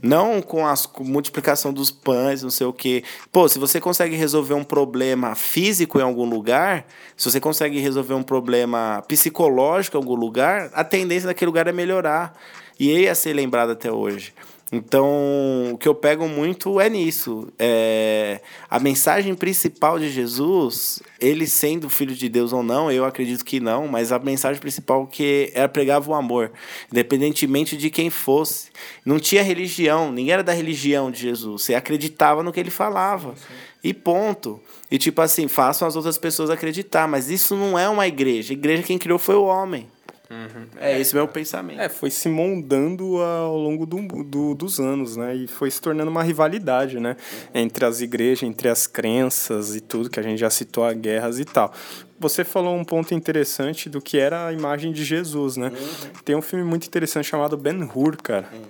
Não com a multiplicação dos pães, não sei o quê. Pô, se você consegue resolver um problema físico em algum lugar, se você consegue resolver um problema psicológico em algum lugar, a tendência daquele lugar é melhorar. E ia ser lembrado até hoje. Então, o que eu pego muito é nisso. É, a mensagem principal de Jesus, ele sendo filho de Deus ou não, eu acredito que não, mas a mensagem principal que era pregava o amor, independentemente de quem fosse. Não tinha religião, ninguém era da religião de Jesus. Você acreditava no que ele falava. E ponto. E tipo assim, façam as outras pessoas acreditar, mas isso não é uma igreja. A igreja quem criou foi o homem. Uhum. É, esse é o meu pensamento. É, foi se moldando ao longo do, do, dos anos, né? E foi se tornando uma rivalidade, né? Entre as igrejas, entre as crenças e tudo, que a gente já citou, a guerras e tal. Você falou um ponto interessante do que era a imagem de Jesus, né? Uhum. Tem um filme muito interessante chamado Ben-Hur, cara. Uhum.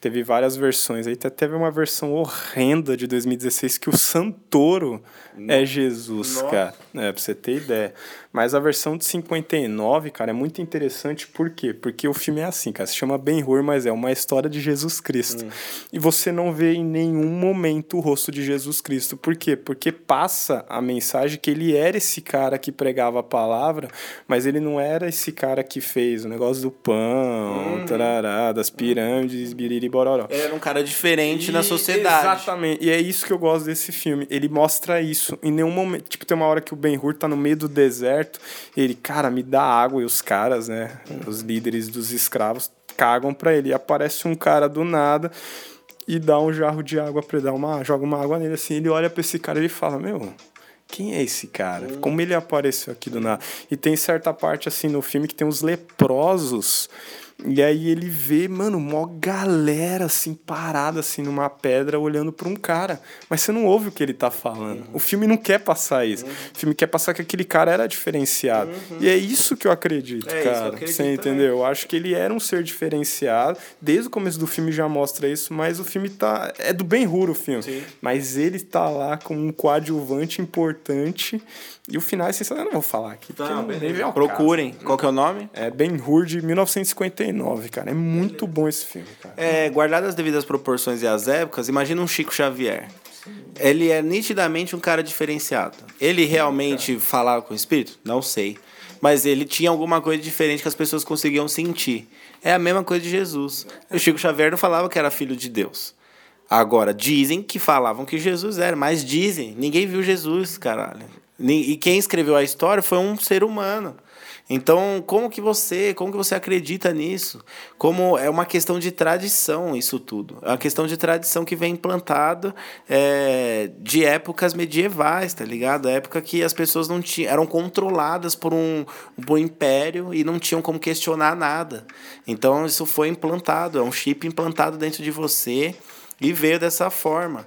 Teve várias versões. Aí até teve uma versão horrenda de 2016 que o Santoro Nossa. é Jesus, Nossa. cara. É, pra você ter ideia. Mas a versão de 59, cara, é muito interessante. Por quê? Porque o filme é assim, cara. Se chama Ben-Hur, mas é uma história de Jesus Cristo. Hum. E você não vê em nenhum momento o rosto de Jesus Cristo. Por quê? Porque passa a mensagem que ele era esse cara que pregava a palavra, mas ele não era esse cara que fez o negócio do pão, hum. tarará, das pirâmides, biriri bororó. Ele era um cara diferente e, na sociedade. Exatamente. E é isso que eu gosto desse filme. Ele mostra isso. Em nenhum momento. Tipo, tem uma hora que o Ben-Hur tá no meio do deserto. Ele, cara, me dá água. E os caras, né, os líderes dos escravos, cagam para ele. E aparece um cara do nada e dá um jarro de água para dar uma, joga uma água nele assim. Ele olha para esse cara e ele fala: Meu, quem é esse cara? Como ele apareceu aqui do nada? E tem certa parte assim no filme que tem os leprosos e aí ele vê, mano, mó galera assim, parada assim numa pedra, olhando pra um cara. Mas você não ouve o que ele tá falando. Uhum. O filme não quer passar isso. Uhum. O filme quer passar que aquele cara era diferenciado. Uhum. E é isso que eu acredito, é cara. Eu acredito você entendeu? Eu acho que ele era um ser diferenciado. Desde o começo do filme já mostra isso, mas o filme tá. É do bem ruro o filme. Sim. Mas ele tá lá como um coadjuvante importante e o final é sensacional. Eu não vou falar aqui. Tá, não, Procurem. Caso. Qual que é o nome? É Ben Hur de 1959, cara. É muito bom esse filme, cara. É, guardadas as devidas proporções e as épocas, imagina um Chico Xavier. Ele é nitidamente um cara diferenciado. Ele realmente falava com o espírito? Não sei. Mas ele tinha alguma coisa diferente que as pessoas conseguiam sentir. É a mesma coisa de Jesus. O Chico Xavier não falava que era filho de Deus. Agora, dizem que falavam que Jesus era, mas dizem. Ninguém viu Jesus, caralho. E quem escreveu a história foi um ser humano. Então, como que você, como que você acredita nisso? Como é uma questão de tradição isso tudo. É uma questão de tradição que vem implantado é, de épocas medievais, tá ligado? A época que as pessoas não tinham, eram controladas por um, por um império e não tinham como questionar nada. Então, isso foi implantado, é um chip implantado dentro de você e veio dessa forma.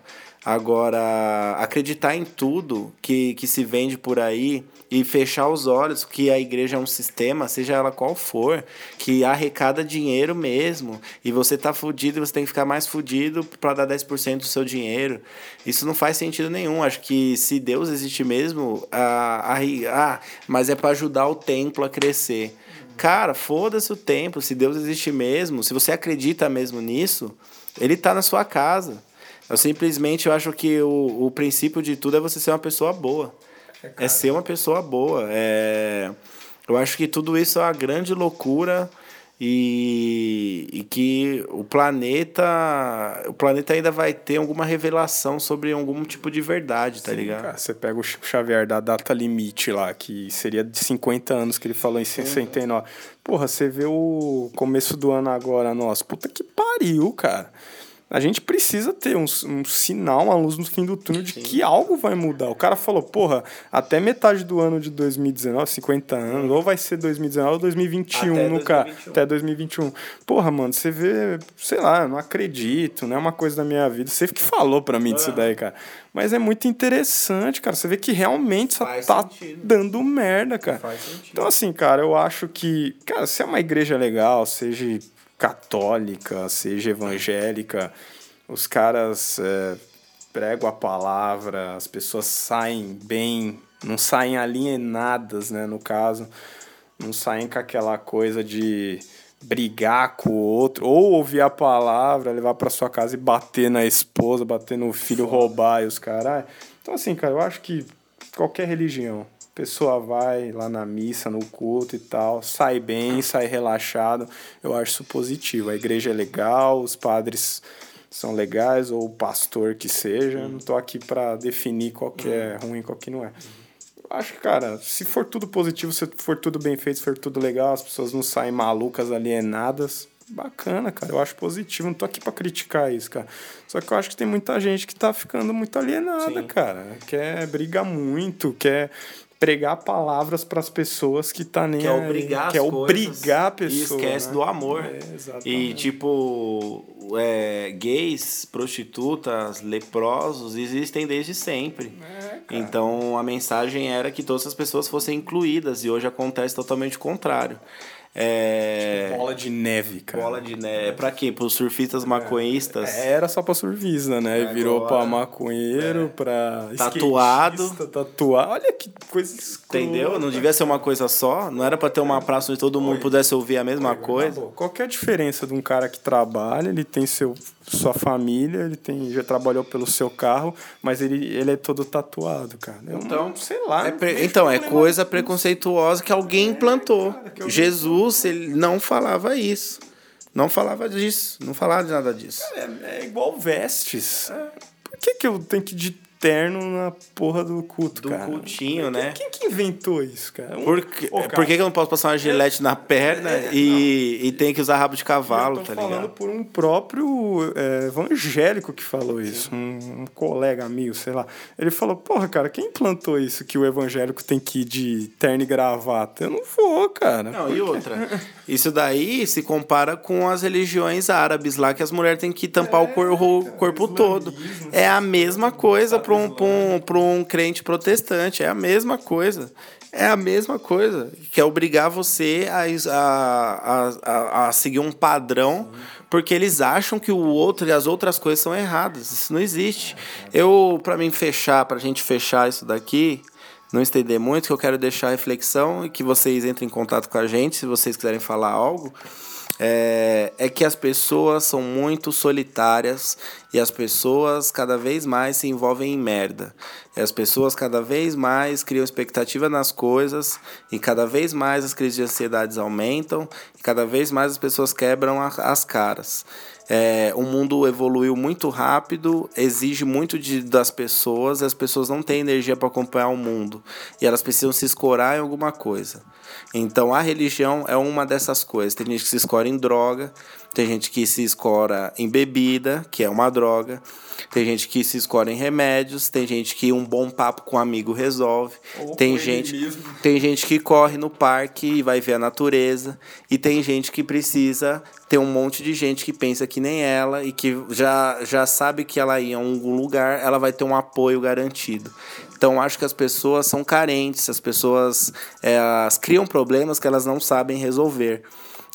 Agora, acreditar em tudo que, que se vende por aí e fechar os olhos que a igreja é um sistema, seja ela qual for, que arrecada dinheiro mesmo, e você tá fudido e você tem que ficar mais fudido para dar 10% do seu dinheiro. Isso não faz sentido nenhum. Acho que se Deus existe mesmo, a, a, ah, mas é para ajudar o templo a crescer. Cara, foda-se o templo, se Deus existe mesmo, se você acredita mesmo nisso, ele tá na sua casa. Eu simplesmente eu acho que o, o princípio de tudo é você ser uma pessoa boa. É, é ser uma pessoa boa. É, eu acho que tudo isso é uma grande loucura e, e que o planeta o planeta ainda vai ter alguma revelação sobre algum tipo de verdade, tá Sim, ligado? Cara, você pega o Chico Xavier da data limite lá, que seria de 50 anos que ele falou em 69. Porra, você vê o começo do ano agora, nossa, puta que pariu, cara. A gente precisa ter um, um sinal, uma luz no fim do túnel de Sim. que algo vai mudar. O cara falou, porra, até metade do ano de 2019, 50 anos, ou vai ser 2019 ou 2021 até no cara, até 2021. Porra, mano, você vê, sei lá, eu não acredito, não é uma coisa da minha vida. Você que falou para mim disso daí, cara. Mas é muito interessante, cara. Você vê que realmente só Faz tá sentido. dando merda, cara. Então, assim, cara, eu acho que, cara, se é uma igreja legal, seja católica, seja evangélica, os caras é, pregam a palavra, as pessoas saem bem, não saem alienadas, né, no caso, não saem com aquela coisa de brigar com o outro, ou ouvir a palavra, levar para sua casa e bater na esposa, bater no filho, Foda. roubar e os caras. Então, assim, cara, eu acho que qualquer religião, pessoa vai lá na missa, no culto e tal, sai bem, sai relaxado. Eu acho isso positivo. A igreja é legal, os padres são legais, ou o pastor que seja. Não tô aqui para definir qual que é ruim e qual que não é. Eu acho que, cara, se for tudo positivo, se for tudo bem feito, se for tudo legal, as pessoas não saem malucas, alienadas, bacana, cara. Eu acho positivo. Não tô aqui para criticar isso, cara. Só que eu acho que tem muita gente que tá ficando muito alienada, Sim. cara. Quer brigar muito, quer pregar palavras para as pessoas que tá nem quer obrigar quer é obrigar a pessoa e esquece né? do amor. É, e tipo é, gays prostitutas leprosos existem desde sempre. É, então a mensagem era que todas as pessoas fossem incluídas e hoje acontece totalmente o contrário. é... Tipo bola de neve, cara. Bola de neve. Pra quê? Pros surfistas maconhistas? É, era só pra surfista, né? Agora, Virou pra maconheiro, é. pra. Tatuado. Tatuado. Olha que coisa escrota. Entendeu? Não devia ser uma coisa só. Não era pra ter uma praça onde todo mundo Oi. pudesse ouvir a mesma Oi, coisa. Qual é a diferença de um cara que trabalha, ele tem seu sua família, ele tem, já trabalhou pelo seu carro, mas ele, ele é todo tatuado, cara. Eu então, não, sei lá. É pre... Então, é coisa preconceituosa que alguém implantou. É, Jesus, ele não falava isso. Não falava disso. Não falava de nada disso. Cara, é, é, igual vestes. É. Por que, que eu tenho que terno na porra do culto, do cara. Do cultinho, né? Quem que inventou isso, cara? Um... Por, que, oh, por que, eu não posso passar uma gilete é, na perna é, e, e tem que usar rabo de cavalo, tá ligado? Falando por um próprio é, evangélico que falou isso, um, um, colega, amigo, sei lá. Ele falou, porra, cara, quem implantou isso que o evangélico tem que ir de terno e gravata? Eu não vou, cara. Não, e outra, isso daí se compara com as religiões árabes lá, que as mulheres têm que tampar é, o, o corpo todo. É a mesma coisa, para um, um, um crente protestante. É a mesma coisa. É a mesma coisa. Que é obrigar você a, a, a, a seguir um padrão porque eles acham que o outro e as outras coisas são erradas. Isso não existe. Eu, para mim fechar, para a gente fechar isso daqui, não estender muito, que eu quero deixar a reflexão e que vocês entrem em contato com a gente se vocês quiserem falar algo é, é que as pessoas são muito solitárias e as pessoas cada vez mais se envolvem em merda. E as pessoas cada vez mais criam expectativa nas coisas e cada vez mais as crises de ansiedades aumentam e cada vez mais as pessoas quebram a, as caras. É, o mundo evoluiu muito rápido, exige muito de, das pessoas, e as pessoas não têm energia para acompanhar o mundo. E elas precisam se escorar em alguma coisa. Então a religião é uma dessas coisas. Tem gente que se escora em droga, tem gente que se escora em bebida, que é uma droga. Tem gente que se escora em remédios, tem gente que um bom papo com um amigo resolve. Ou tem gente, tem gente que corre no parque e vai ver a natureza, e tem gente que precisa ter um monte de gente que pensa que nem ela e que já, já sabe que ela ia a algum lugar, ela vai ter um apoio garantido. Então acho que as pessoas são carentes, as pessoas elas criam problemas que elas não sabem resolver.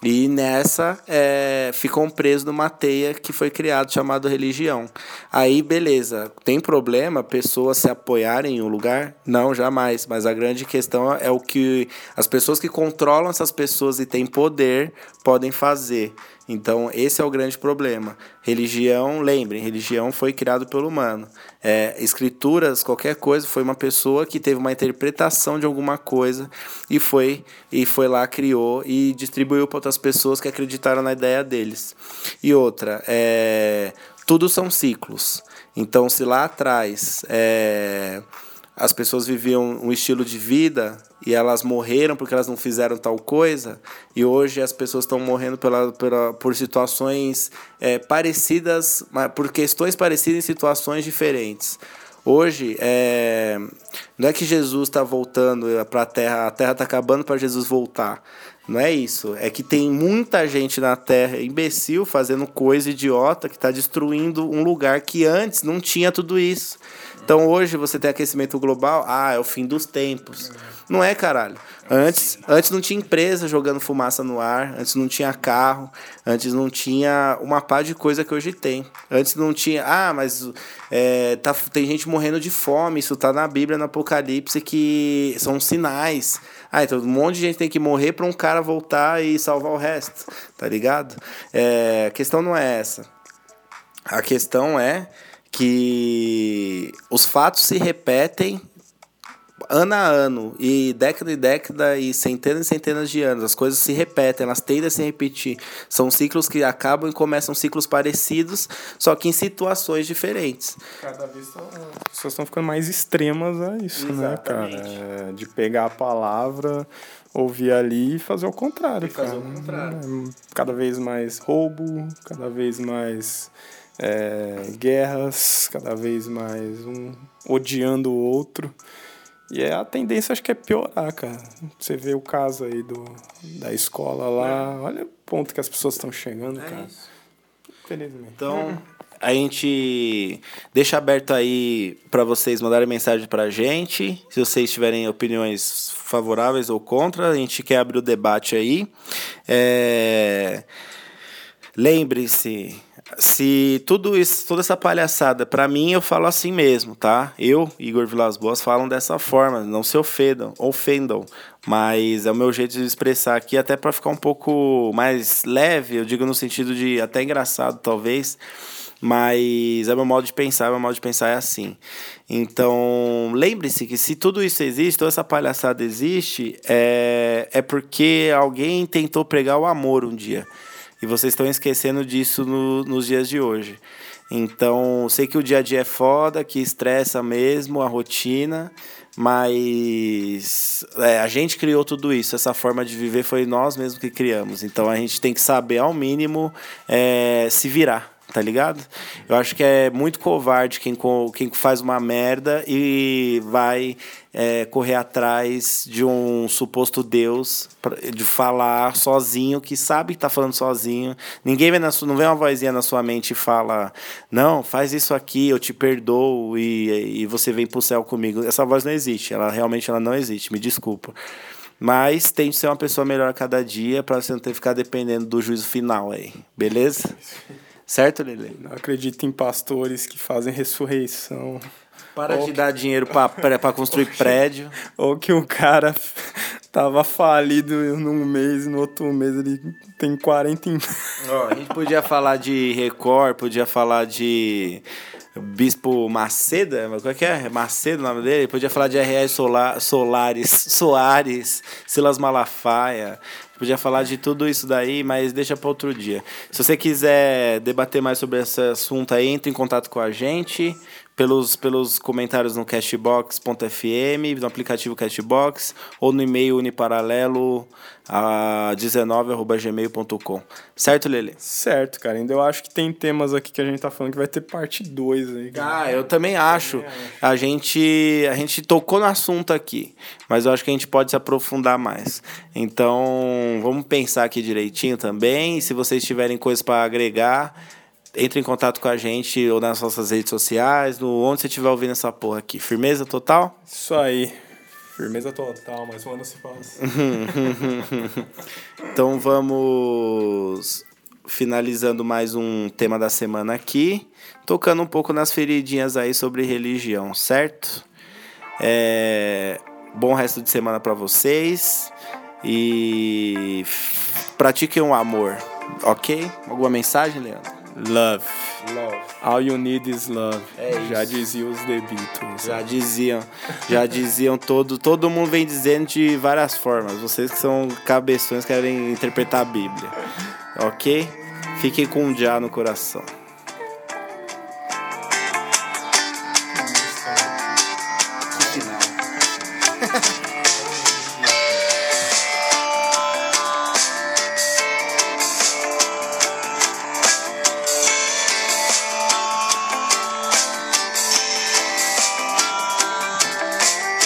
E nessa é, ficam presos numa teia que foi criado chamado religião. Aí, beleza, tem problema pessoas se apoiarem em um lugar? Não, jamais. Mas a grande questão é o que as pessoas que controlam essas pessoas e têm poder podem fazer. Então, esse é o grande problema. Religião, lembrem, religião foi criado pelo humano. É, escrituras, qualquer coisa, foi uma pessoa que teve uma interpretação de alguma coisa e foi e foi lá, criou e distribuiu para outras pessoas que acreditaram na ideia deles. E outra, é, tudo são ciclos. Então, se lá atrás é, as pessoas viviam um estilo de vida e elas morreram porque elas não fizeram tal coisa, e hoje as pessoas estão morrendo pela, pela, por situações é, parecidas, por questões parecidas em situações diferentes. Hoje, é, não é que Jesus está voltando para a Terra, a Terra está acabando para Jesus voltar. Não é isso. É que tem muita gente na Terra imbecil fazendo coisa idiota que está destruindo um lugar que antes não tinha tudo isso. Então hoje você tem aquecimento global, ah, é o fim dos tempos. Não é, caralho. Antes, antes não tinha empresa jogando fumaça no ar, antes não tinha carro, antes não tinha uma pá de coisa que hoje tem. Antes não tinha, ah, mas é, tá, tem gente morrendo de fome, isso tá na Bíblia, no Apocalipse, que são sinais. Ah, então um monte de gente tem que morrer para um cara voltar e salvar o resto, tá ligado? É, a questão não é essa. A questão é que os fatos se repetem ano a ano, e década e década, e centenas e centenas de anos. As coisas se repetem, elas tendem a se repetir. São ciclos que acabam e começam ciclos parecidos, só que em situações diferentes. Cada vez tão, as pessoas estão ficando mais extremas a isso, Exatamente. né, cara? É, de pegar a palavra, ouvir ali e fazer o contrário, e fazer cara. o contrário. É, cada vez mais roubo, cada vez mais é, guerras, cada vez mais um odiando o outro. E é, a tendência acho que é piorar, cara. Você vê o caso aí do, da escola lá, é. olha o ponto que as pessoas estão chegando, é cara. Isso. Infelizmente. Então, a gente deixa aberto aí para vocês mandarem mensagem pra gente. Se vocês tiverem opiniões favoráveis ou contra, a gente quer abrir o debate aí. É... Lembre-se, se tudo isso, toda essa palhaçada, para mim eu falo assim mesmo, tá? Eu, Igor Vilas Boas, falam dessa forma, não se ofendam, ofendam, mas é o meu jeito de expressar aqui até para ficar um pouco mais leve, eu digo no sentido de até engraçado talvez, mas é meu modo de pensar, meu modo de pensar é assim. Então, lembre-se que se tudo isso existe, toda essa palhaçada existe, é, é porque alguém tentou pregar o amor um dia. E vocês estão esquecendo disso no, nos dias de hoje. Então, sei que o dia a dia é foda, que estressa mesmo a rotina, mas é, a gente criou tudo isso. Essa forma de viver foi nós mesmos que criamos. Então, a gente tem que saber, ao mínimo, é, se virar tá ligado? Eu acho que é muito covarde quem, quem faz uma merda e vai é, correr atrás de um suposto Deus, de falar sozinho, que sabe que tá falando sozinho. Ninguém vê na sua, não vê uma vozinha na sua mente e fala, não, faz isso aqui, eu te perdoo e, e você vem pro céu comigo. Essa voz não existe, ela realmente ela não existe, me desculpa. Mas tem que ser uma pessoa melhor a cada dia para você não ter que ficar dependendo do juízo final aí, beleza? Certo, Lele? Não acredito em pastores que fazem ressurreição. Para ou de que... dar dinheiro para construir ou prédio. Ou que um cara tava falido num mês, no outro mês ele tem 40 em... oh, A gente podia falar de Record, podia falar de Bispo Maceda, qual é que é? Macedo o nome dele? Podia falar de R.R. Solar, Solares, Soares, Silas Malafaia. Podia falar de tudo isso daí, mas deixa para outro dia. Se você quiser debater mais sobre esse assunto aí, entre em contato com a gente pelos, pelos comentários no cashbox.fm, no aplicativo Cashbox, ou no e-mail uniparalelo a 19.gmail.com. Certo, Lele? Certo, cara. Ainda eu acho que tem temas aqui que a gente tá falando que vai ter parte 2 aí. Cara. Ah, eu também acho. A gente, a gente tocou no assunto aqui, mas eu acho que a gente pode se aprofundar mais. Então, vamos pensar aqui direitinho também. Se vocês tiverem coisas para agregar, entre em contato com a gente ou nas nossas redes sociais, no onde você estiver ouvindo essa porra aqui. Firmeza total? Isso aí. Firmeza total, mas um ano se passa. então vamos finalizando mais um tema da semana aqui, tocando um pouco nas feridinhas aí sobre religião, certo? É... Bom resto de semana para vocês e pratiquem o um amor, ok? Alguma mensagem, Leandro? Love. Love. All you need is love. É já diziam os The Beatles. Já diziam. Já diziam todo. Todo mundo vem dizendo de várias formas. Vocês que são cabeções querem interpretar a Bíblia. Ok? Fiquem com um já no coração.